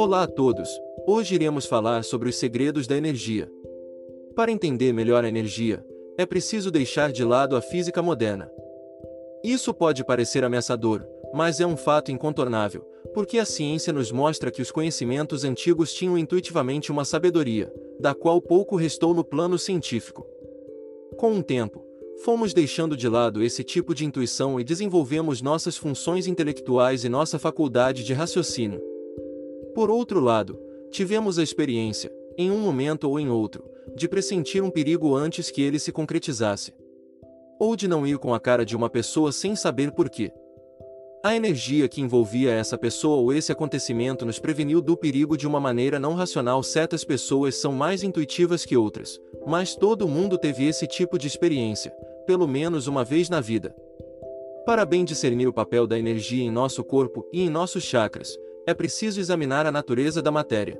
Olá a todos! Hoje iremos falar sobre os segredos da energia. Para entender melhor a energia, é preciso deixar de lado a física moderna. Isso pode parecer ameaçador, mas é um fato incontornável, porque a ciência nos mostra que os conhecimentos antigos tinham intuitivamente uma sabedoria, da qual pouco restou no plano científico. Com o tempo, fomos deixando de lado esse tipo de intuição e desenvolvemos nossas funções intelectuais e nossa faculdade de raciocínio. Por outro lado, tivemos a experiência, em um momento ou em outro, de pressentir um perigo antes que ele se concretizasse. Ou de não ir com a cara de uma pessoa sem saber por quê. A energia que envolvia essa pessoa ou esse acontecimento nos preveniu do perigo de uma maneira não racional. Certas pessoas são mais intuitivas que outras, mas todo mundo teve esse tipo de experiência, pelo menos uma vez na vida. Para bem discernir o papel da energia em nosso corpo e em nossos chakras, é preciso examinar a natureza da matéria.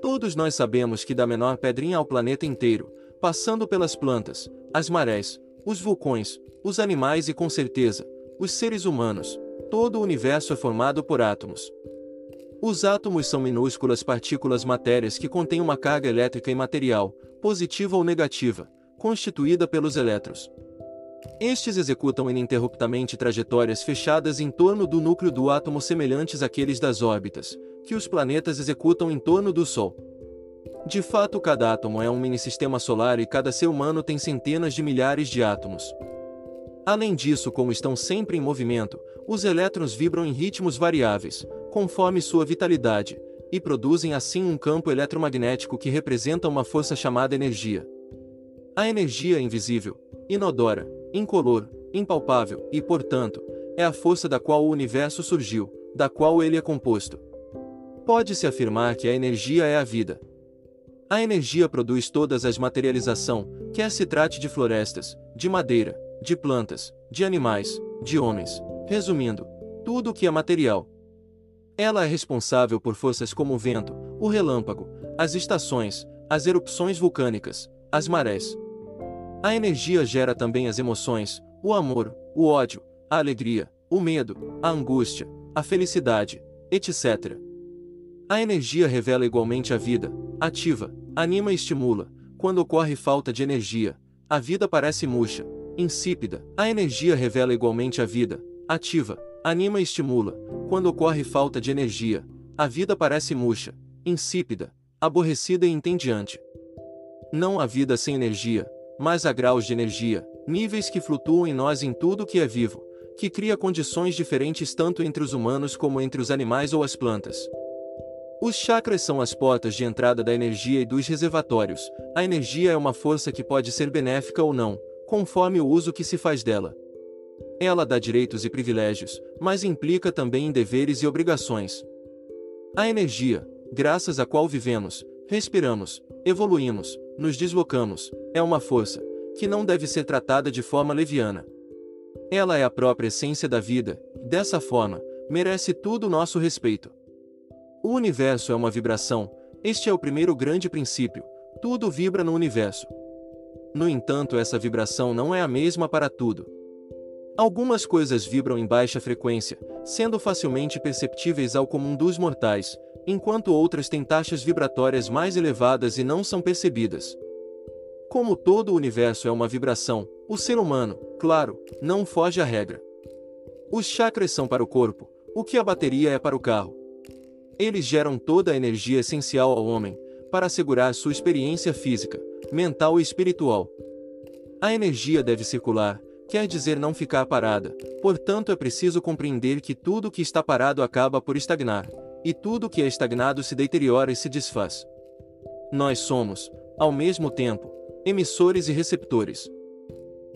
Todos nós sabemos que da menor pedrinha ao planeta inteiro, passando pelas plantas, as marés, os vulcões, os animais e com certeza, os seres humanos, todo o universo é formado por átomos. Os átomos são minúsculas partículas matérias que contêm uma carga elétrica imaterial, positiva ou negativa, constituída pelos elétrons. Estes executam ininterruptamente trajetórias fechadas em torno do núcleo do átomo semelhantes àqueles das órbitas, que os planetas executam em torno do Sol. De fato, cada átomo é um mini-sistema solar e cada ser humano tem centenas de milhares de átomos. Além disso, como estão sempre em movimento, os elétrons vibram em ritmos variáveis, conforme sua vitalidade, e produzem assim um campo eletromagnético que representa uma força chamada energia. A energia é invisível, inodora, incolor, impalpável e, portanto, é a força da qual o universo surgiu, da qual ele é composto. Pode-se afirmar que a energia é a vida. A energia produz todas as materialização, quer se trate de florestas, de madeira, de plantas, de animais, de homens, resumindo, tudo o que é material. Ela é responsável por forças como o vento, o relâmpago, as estações, as erupções vulcânicas, as marés, a energia gera também as emoções, o amor, o ódio, a alegria, o medo, a angústia, a felicidade, etc. A energia revela igualmente a vida, ativa, anima e estimula. Quando ocorre falta de energia, a vida parece murcha, insípida. A energia revela igualmente a vida, ativa, anima e estimula. Quando ocorre falta de energia, a vida parece murcha, insípida, aborrecida e entediante. Não há vida sem energia, mas há graus de energia, níveis que flutuam em nós em tudo que é vivo, que cria condições diferentes tanto entre os humanos como entre os animais ou as plantas. Os chakras são as portas de entrada da energia e dos reservatórios. A energia é uma força que pode ser benéfica ou não, conforme o uso que se faz dela. Ela dá direitos e privilégios, mas implica também em deveres e obrigações. A energia, graças à qual vivemos, respiramos, evoluímos, nos deslocamos, é uma força, que não deve ser tratada de forma leviana. Ela é a própria essência da vida, dessa forma, merece todo o nosso respeito. O universo é uma vibração, este é o primeiro grande princípio, tudo vibra no universo. No entanto, essa vibração não é a mesma para tudo. Algumas coisas vibram em baixa frequência, sendo facilmente perceptíveis ao comum dos mortais, enquanto outras têm taxas vibratórias mais elevadas e não são percebidas. Como todo o universo é uma vibração, o ser humano, claro, não foge à regra. Os chakras são para o corpo, o que a bateria é para o carro. Eles geram toda a energia essencial ao homem, para assegurar sua experiência física, mental e espiritual. A energia deve circular, quer dizer não ficar parada, portanto é preciso compreender que tudo que está parado acaba por estagnar, e tudo que é estagnado se deteriora e se desfaz. Nós somos, ao mesmo tempo, emissores e receptores.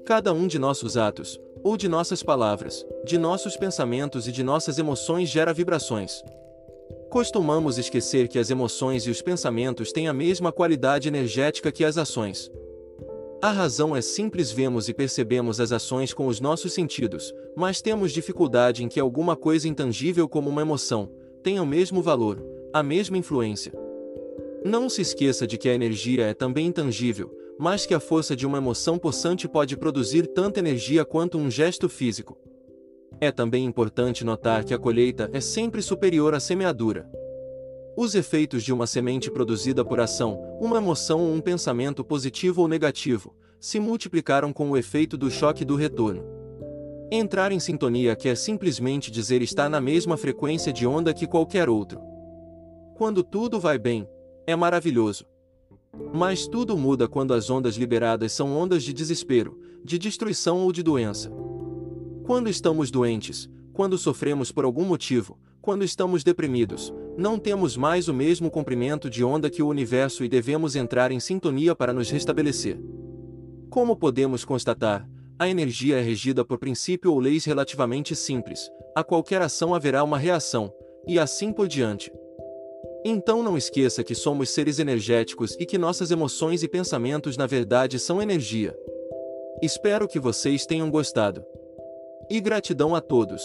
Cada um de nossos atos, ou de nossas palavras, de nossos pensamentos e de nossas emoções gera vibrações. Costumamos esquecer que as emoções e os pensamentos têm a mesma qualidade energética que as ações. A razão é simples: vemos e percebemos as ações com os nossos sentidos, mas temos dificuldade em que alguma coisa intangível como uma emoção, têm o mesmo valor, a mesma influência. Não se esqueça de que a energia é também intangível, mas que a força de uma emoção possante pode produzir tanta energia quanto um gesto físico. É também importante notar que a colheita é sempre superior à semeadura. Os efeitos de uma semente produzida por ação, uma emoção ou um pensamento positivo ou negativo, se multiplicaram com o efeito do choque do retorno. Entrar em sintonia quer simplesmente dizer estar na mesma frequência de onda que qualquer outro. Quando tudo vai bem, é maravilhoso. Mas tudo muda quando as ondas liberadas são ondas de desespero, de destruição ou de doença. Quando estamos doentes, quando sofremos por algum motivo, quando estamos deprimidos, não temos mais o mesmo comprimento de onda que o universo e devemos entrar em sintonia para nos restabelecer. Como podemos constatar, a energia é regida por princípio ou leis relativamente simples, a qualquer ação haverá uma reação, e assim por diante. Então não esqueça que somos seres energéticos e que nossas emoções e pensamentos na verdade são energia. Espero que vocês tenham gostado. E gratidão a todos.